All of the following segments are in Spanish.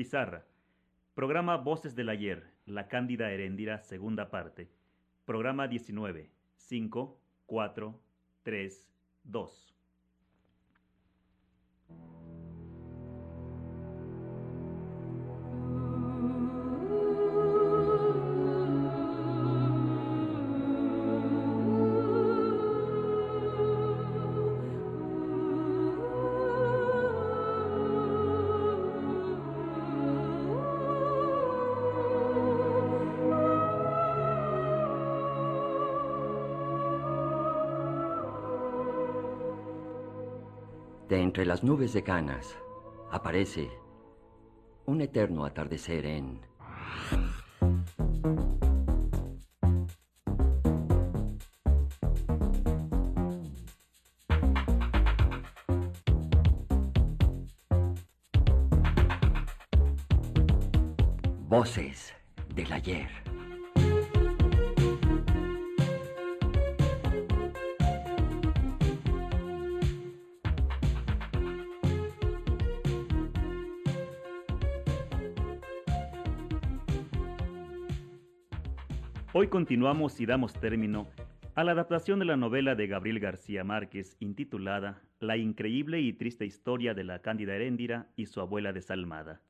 Pizarra. Programa Voces del Ayer, La Cándida Heréndira, segunda parte. Programa 19. 5, 4, 3, 2. Entre las nubes de canas aparece un eterno atardecer en... Voces del ayer. Continuamos y damos término a la adaptación de la novela de Gabriel García Márquez intitulada La increíble y triste historia de la Cándida Heréndira y su abuela desalmada.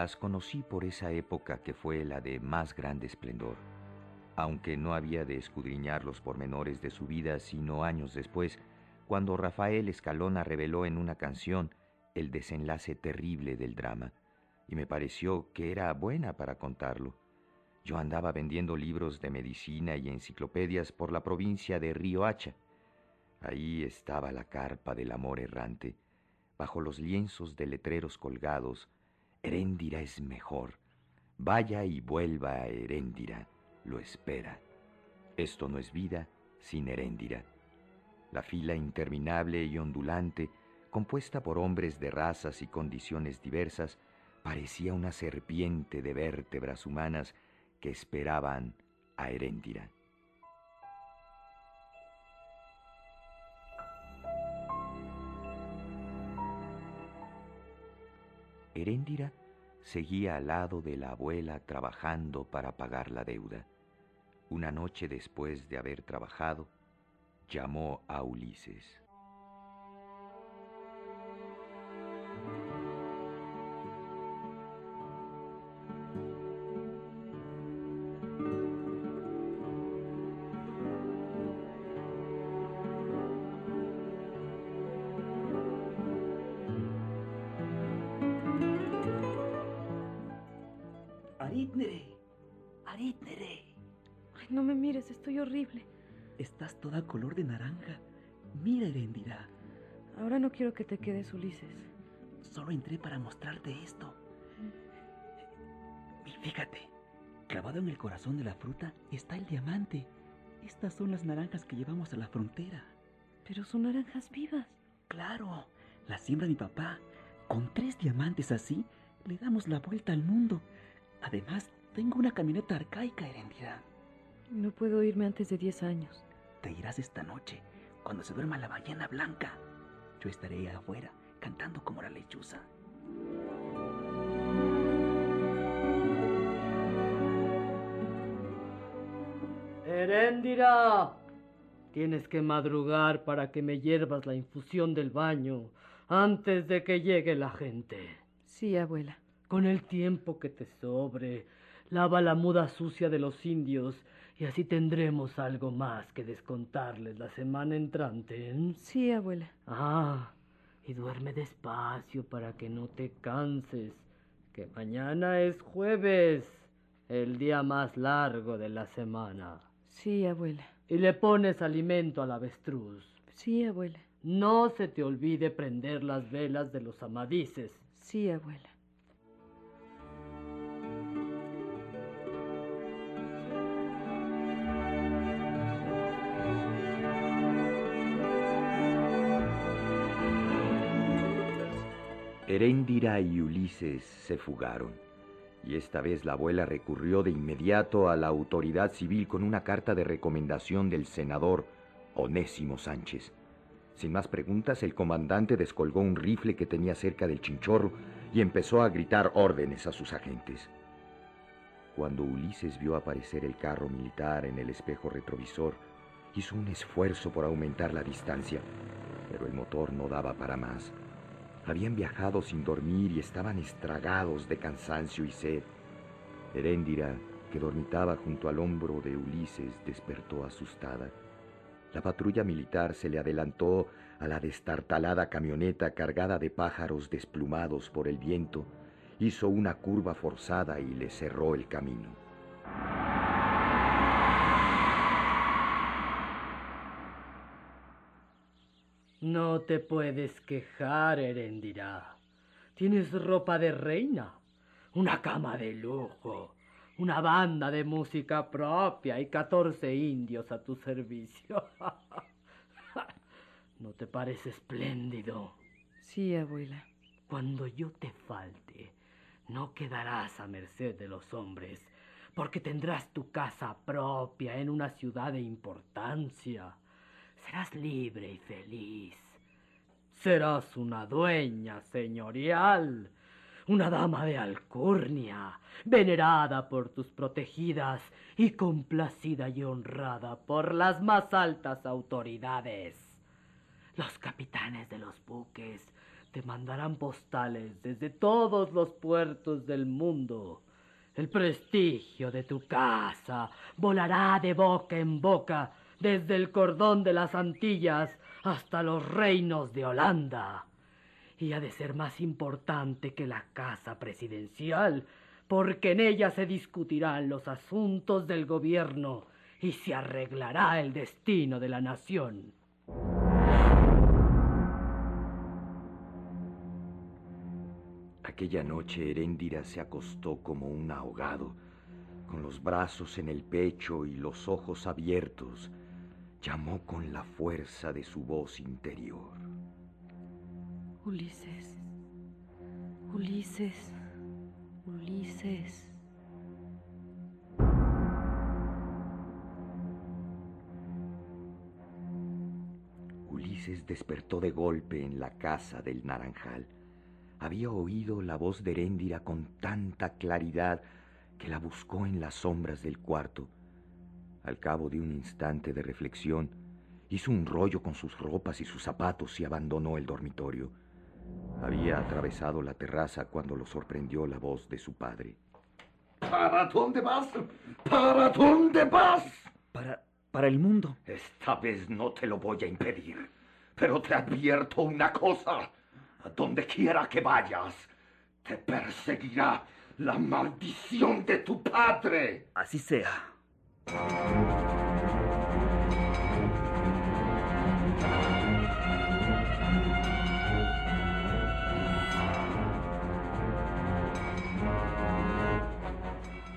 Las conocí por esa época que fue la de más grande esplendor, aunque no había de escudriñar los pormenores de su vida sino años después, cuando Rafael Escalona reveló en una canción el desenlace terrible del drama, y me pareció que era buena para contarlo. Yo andaba vendiendo libros de medicina y enciclopedias por la provincia de Río Hacha. Ahí estaba la carpa del amor errante, bajo los lienzos de letreros colgados, Heréndira es mejor. Vaya y vuelva a Heréndira, lo espera. Esto no es vida sin Heréndira. La fila interminable y ondulante, compuesta por hombres de razas y condiciones diversas, parecía una serpiente de vértebras humanas que esperaban a Heréndira. Heréndira seguía al lado de la abuela trabajando para pagar la deuda. Una noche después de haber trabajado, llamó a Ulises. Quiero que te quedes, Ulises. solo entré para mostrarte esto. Y fíjate, clavado en el corazón de la fruta está el diamante. Estas son las naranjas que llevamos a la frontera. Pero son naranjas vivas. Claro, la siembra mi papá. Con tres diamantes así, le damos la vuelta al mundo. Además, tengo una camioneta arcaica, Erendira. No puedo irme antes de 10 años. Te irás esta noche, cuando se duerma la ballena blanca. Yo estaré afuera, cantando como la lechuza. Heréndira, tienes que madrugar para que me hiervas la infusión del baño antes de que llegue la gente. Sí, abuela. Con el tiempo que te sobre, lava la muda sucia de los indios y así tendremos algo más que descontarles la semana entrante. ¿eh? Sí, abuela. Ah, y duerme despacio para que no te canses, que mañana es jueves, el día más largo de la semana. Sí, abuela. Y le pones alimento al avestruz. Sí, abuela. No se te olvide prender las velas de los amadices. Sí, abuela. Heréndira y Ulises se fugaron, y esta vez la abuela recurrió de inmediato a la autoridad civil con una carta de recomendación del senador Onésimo Sánchez. Sin más preguntas, el comandante descolgó un rifle que tenía cerca del chinchorro y empezó a gritar órdenes a sus agentes. Cuando Ulises vio aparecer el carro militar en el espejo retrovisor, hizo un esfuerzo por aumentar la distancia, pero el motor no daba para más. Habían viajado sin dormir y estaban estragados de cansancio y sed. Heréndira, que dormitaba junto al hombro de Ulises, despertó asustada. La patrulla militar se le adelantó a la destartalada camioneta cargada de pájaros desplumados por el viento, hizo una curva forzada y le cerró el camino. No te puedes quejar, Herendira. Tienes ropa de reina, una cama de lujo, una banda de música propia y catorce indios a tu servicio. ¿No te parece espléndido? Sí, abuela. Cuando yo te falte, no quedarás a merced de los hombres, porque tendrás tu casa propia en una ciudad de importancia. Serás libre y feliz. Serás una dueña señorial, una dama de alcurnia, venerada por tus protegidas y complacida y honrada por las más altas autoridades. Los capitanes de los buques te mandarán postales desde todos los puertos del mundo. El prestigio de tu casa volará de boca en boca desde el cordón de las Antillas hasta los reinos de Holanda. Y ha de ser más importante que la casa presidencial, porque en ella se discutirán los asuntos del gobierno y se arreglará el destino de la nación. Aquella noche Heréndira se acostó como un ahogado, con los brazos en el pecho y los ojos abiertos. Llamó con la fuerza de su voz interior. Ulises. Ulises. Ulises. Ulises despertó de golpe en la casa del naranjal. Había oído la voz de Heréndira con tanta claridad que la buscó en las sombras del cuarto. Al cabo de un instante de reflexión, hizo un rollo con sus ropas y sus zapatos y abandonó el dormitorio. Había atravesado la terraza cuando lo sorprendió la voz de su padre. ¿Para dónde vas? ¿Para dónde vas? Para, para el mundo. Esta vez no te lo voy a impedir. Pero te advierto una cosa. A donde quiera que vayas, te perseguirá la maldición de tu padre. Así sea.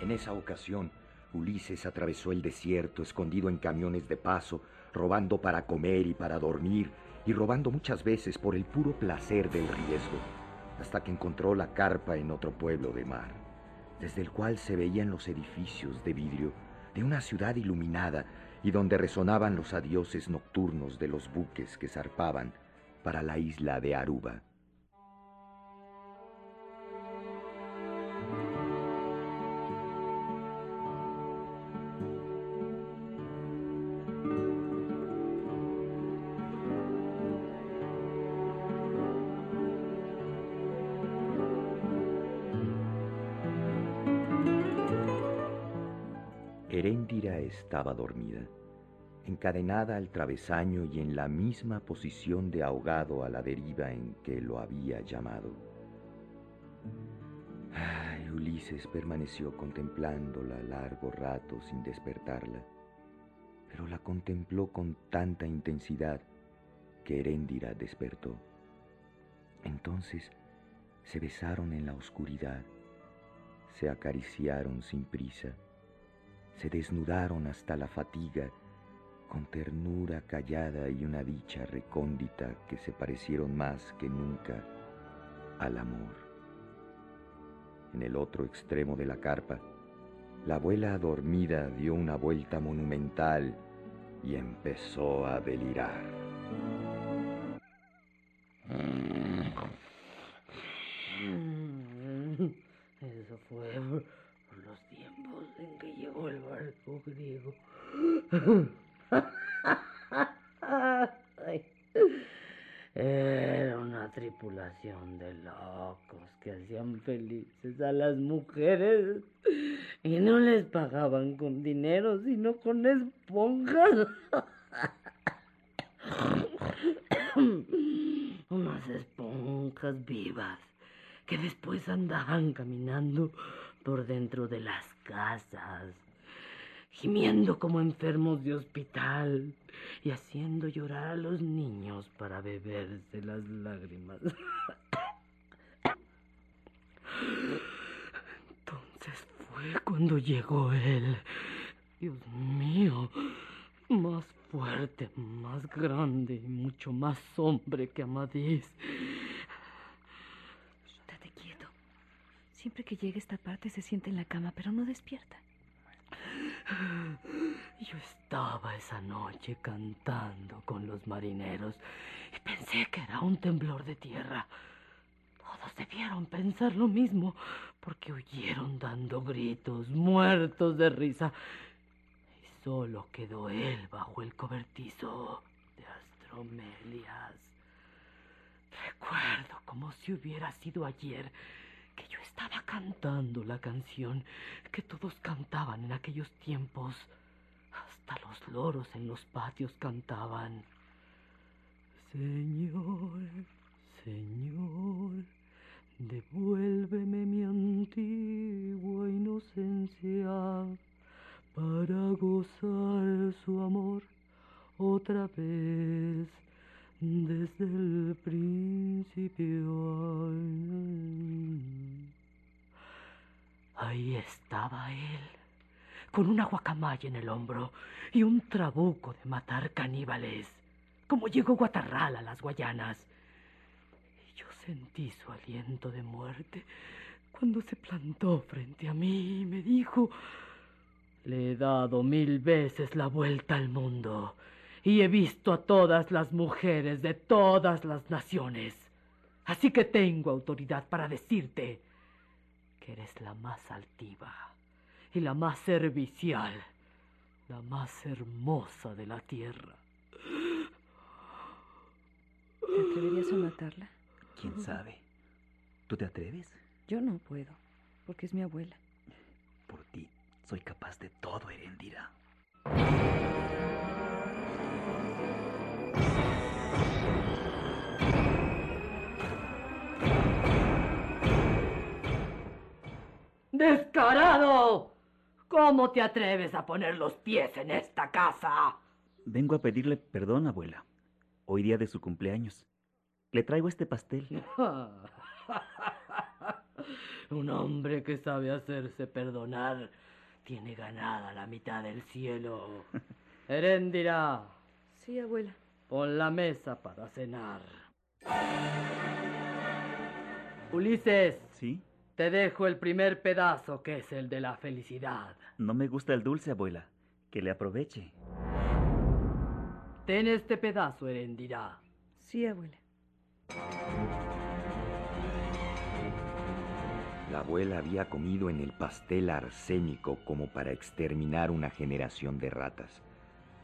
En esa ocasión, Ulises atravesó el desierto escondido en camiones de paso, robando para comer y para dormir, y robando muchas veces por el puro placer del riesgo, hasta que encontró la carpa en otro pueblo de mar, desde el cual se veían los edificios de vidrio de una ciudad iluminada y donde resonaban los adioses nocturnos de los buques que zarpaban para la isla de Aruba. Estaba dormida, encadenada al travesaño y en la misma posición de ahogado a la deriva en que lo había llamado. Ulises permaneció contemplándola largo rato sin despertarla, pero la contempló con tanta intensidad que Heréndira despertó. Entonces se besaron en la oscuridad, se acariciaron sin prisa se desnudaron hasta la fatiga, con ternura callada y una dicha recóndita que se parecieron más que nunca al amor. En el otro extremo de la carpa, la abuela dormida dio una vuelta monumental y empezó a delirar. Eso fue los tiempos en que llegó el barco griego. Era una tripulación de locos que hacían felices a las mujeres y no les pagaban con dinero, sino con esponjas. Unas esponjas vivas que después andaban caminando por dentro de las casas, gimiendo como enfermos de hospital y haciendo llorar a los niños para beberse las lágrimas. Entonces fue cuando llegó él. Dios mío, más fuerte, más grande y mucho más hombre que Amadís. Siempre que llegue a esta parte se siente en la cama, pero no despierta. Yo estaba esa noche cantando con los marineros y pensé que era un temblor de tierra. Todos debieron pensar lo mismo, porque huyeron dando gritos, muertos de risa. Y solo quedó él bajo el cobertizo de Astromelias. Recuerdo como si hubiera sido ayer que yo estaba cantando la canción que todos cantaban en aquellos tiempos. Hasta los loros en los patios cantaban. Señor, Señor, devuélveme mi antigua inocencia para gozar su amor otra vez desde el principio. Ahí estaba él, con una guacamaya en el hombro y un trabuco de matar caníbales, como llegó Guatarral a las Guayanas. Y yo sentí su aliento de muerte cuando se plantó frente a mí y me dijo, le he dado mil veces la vuelta al mundo y he visto a todas las mujeres de todas las naciones. Así que tengo autoridad para decirte que eres la más altiva y la más servicial, la más hermosa de la tierra. ¿Te atreverías a matarla? ¿Quién sabe? ¿Tú te atreves? Yo no puedo, porque es mi abuela. Por ti soy capaz de todo, Herendira. ¡Descarado! ¿Cómo te atreves a poner los pies en esta casa? Vengo a pedirle perdón, abuela. Hoy día de su cumpleaños. Le traigo este pastel. Un hombre que sabe hacerse perdonar tiene ganada la mitad del cielo. Heréndira, Sí, abuela. pon la mesa para cenar. Ulises, ¿Sí? Te dejo el primer pedazo que es el de la felicidad. No me gusta el dulce, abuela. Que le aproveche. Ten este pedazo, Heréndira. Sí, abuela. La abuela había comido en el pastel arsénico como para exterminar una generación de ratas.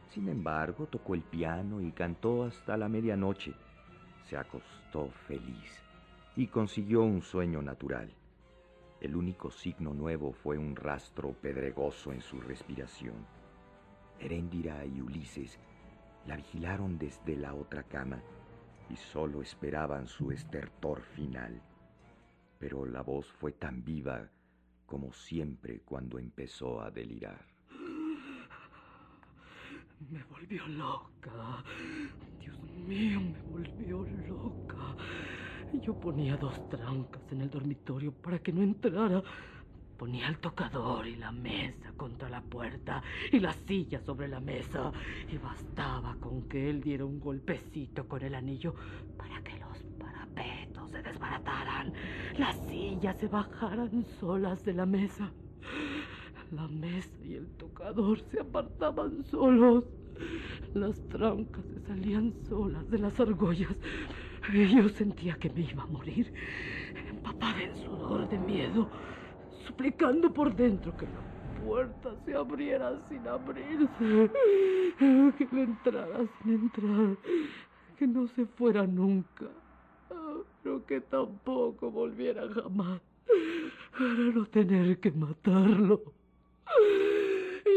Sin embargo, tocó el piano y cantó hasta la medianoche. Se acostó feliz y consiguió un sueño natural. El único signo nuevo fue un rastro pedregoso en su respiración. Heréndira y Ulises la vigilaron desde la otra cama y solo esperaban su estertor final. Pero la voz fue tan viva como siempre cuando empezó a delirar. Me volvió loca. Dios mío, me volvió loca. Yo ponía dos trancas en el dormitorio para que no entrara. Ponía el tocador y la mesa contra la puerta y la silla sobre la mesa. Y bastaba con que él diera un golpecito con el anillo para que los parapetos se desbarataran. las sillas se bajaran solas de la mesa. La mesa y el tocador se apartaban solos. Las trancas se salían solas de las argollas. Yo sentía que me iba a morir, empapada en sudor de miedo, suplicando por dentro que la puerta se abriera sin abrirse, que le entrara sin entrar, que no se fuera nunca, pero que tampoco volviera jamás, para no tener que matarlo.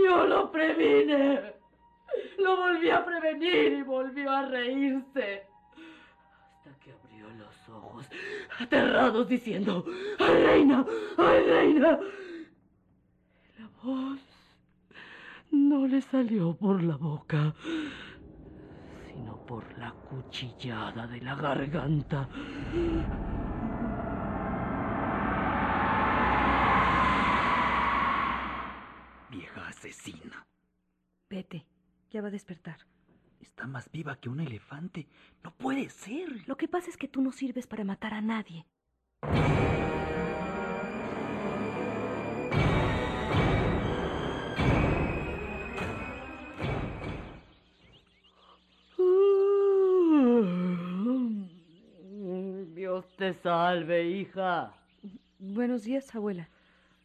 Yo lo previne. Lo volví a prevenir y volvió a reírse. Ojos, aterrados, diciendo, ¡Ay, reina! ¡Ay, reina! La voz no le salió por la boca, sino por la cuchillada de la garganta. Vieja asesina. Vete, ya va a despertar. Está más viva que un elefante. No puede ser. Lo que pasa es que tú no sirves para matar a nadie. Dios te salve, hija. Buenos días, abuela.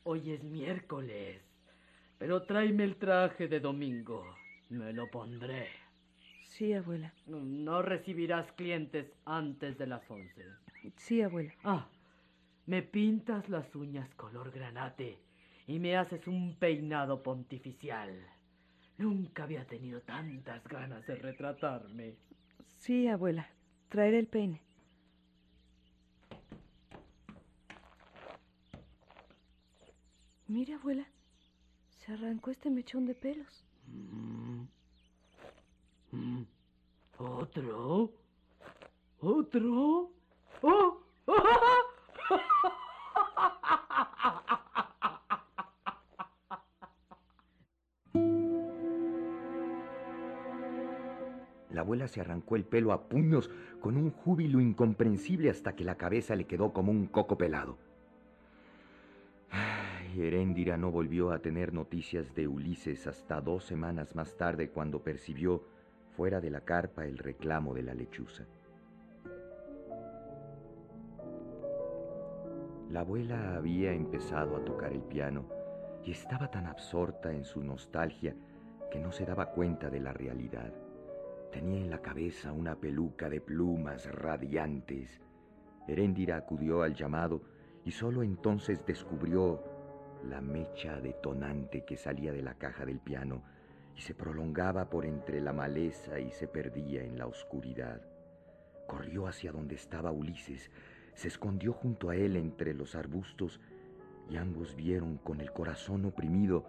Hoy es miércoles, pero tráeme el traje de domingo. Me lo pondré. Sí, abuela. No recibirás clientes antes de las once. Sí, abuela. Ah, me pintas las uñas color granate y me haces un peinado pontificial. Nunca había tenido tantas ganas de retratarme. Sí, abuela. Traeré el peine. Mire, abuela. Se arrancó este mechón de pelos. Mm. Mm. ¿Otro? ¿Otro? ¡Oh! La abuela se arrancó el pelo a puños con un júbilo incomprensible hasta que la cabeza le quedó como un coco pelado. Heréndira no volvió a tener noticias de Ulises hasta dos semanas más tarde cuando percibió fuera de la carpa el reclamo de la lechuza. La abuela había empezado a tocar el piano y estaba tan absorta en su nostalgia que no se daba cuenta de la realidad. Tenía en la cabeza una peluca de plumas radiantes. Heréndira acudió al llamado y solo entonces descubrió la mecha detonante que salía de la caja del piano y se prolongaba por entre la maleza y se perdía en la oscuridad. Corrió hacia donde estaba Ulises, se escondió junto a él entre los arbustos y ambos vieron con el corazón oprimido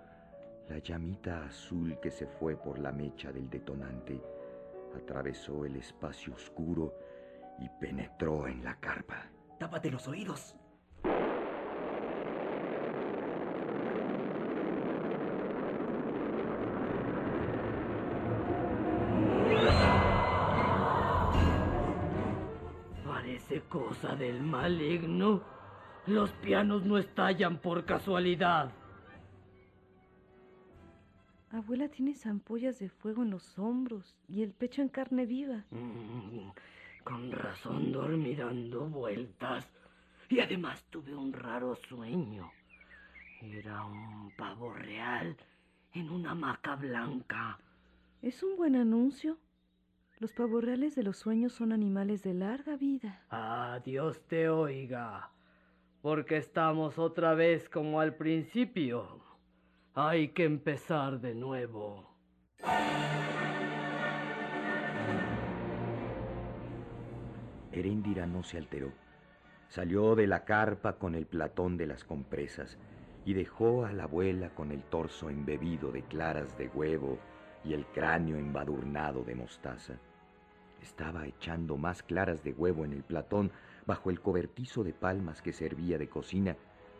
la llamita azul que se fue por la mecha del detonante, atravesó el espacio oscuro y penetró en la carpa. Tápate los oídos. Cosa del maligno. Los pianos no estallan por casualidad. Abuela tiene ampollas de fuego en los hombros y el pecho en carne viva. Mm, con razón dormí dando vueltas. Y además tuve un raro sueño. Era un pavo real en una hamaca blanca. Es un buen anuncio. Los pavos reales de los sueños son animales de larga vida. Ah, Dios te oiga. Porque estamos otra vez como al principio. Hay que empezar de nuevo. Heréndira no se alteró. Salió de la carpa con el platón de las compresas y dejó a la abuela con el torso embebido de claras de huevo y el cráneo embadurnado de mostaza. Estaba echando más claras de huevo en el platón bajo el cobertizo de palmas que servía de cocina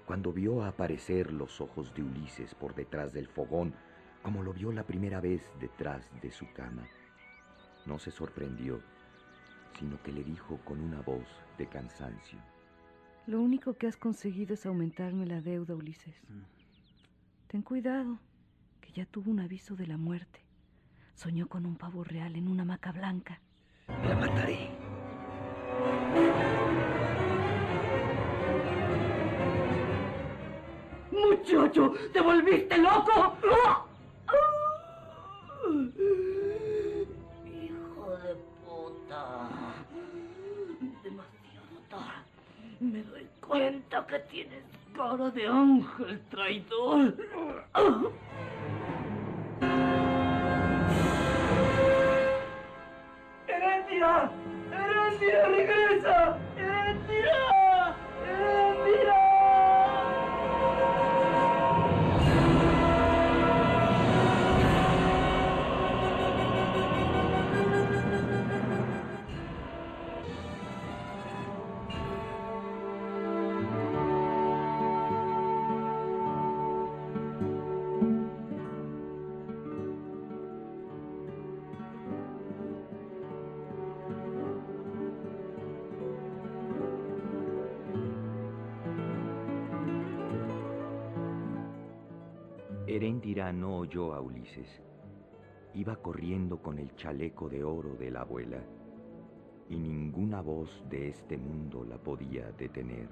cuando vio aparecer los ojos de Ulises por detrás del fogón, como lo vio la primera vez detrás de su cama. No se sorprendió, sino que le dijo con una voz de cansancio. Lo único que has conseguido es aumentarme la deuda, Ulises. Mm. Ten cuidado, que ya tuvo un aviso de la muerte. Soñó con un pavo real en una hamaca blanca. La mataré. Muchacho, ¿te volviste loco? Hijo de puta. Demasiado tarde. Me doy cuenta que tienes cara de ángel traidor. ¡Herendia! ¡Herendia, regresa! ¡Herendia! Heréndira no oyó a Ulises. Iba corriendo con el chaleco de oro de la abuela, y ninguna voz de este mundo la podía detener.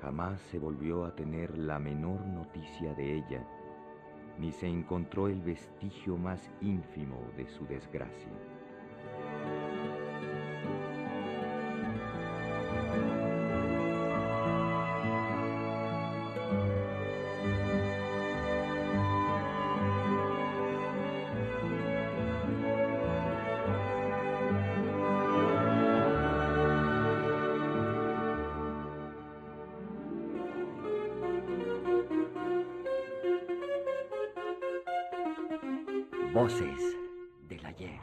Jamás se volvió a tener la menor noticia de ella, ni se encontró el vestigio más ínfimo de su desgracia. Voces del ayer.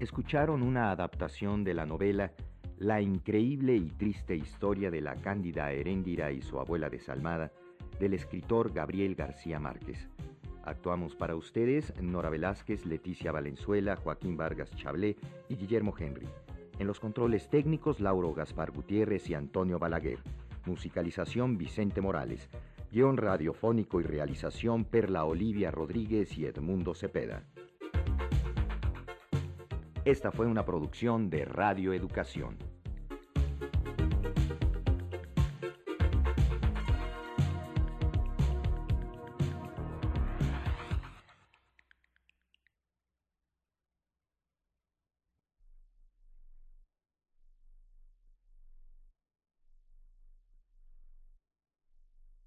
Escucharon una adaptación de la novela La increíble y triste historia de la cándida Heréndira y su abuela desalmada del escritor Gabriel García Márquez. Actuamos para ustedes Nora Velázquez, Leticia Valenzuela, Joaquín Vargas Chablé y Guillermo Henry. En los controles técnicos, Lauro Gaspar Gutiérrez y Antonio Balaguer. Musicalización, Vicente Morales. Guión radiofónico y realización, Perla Olivia Rodríguez y Edmundo Cepeda. Esta fue una producción de Radio Educación.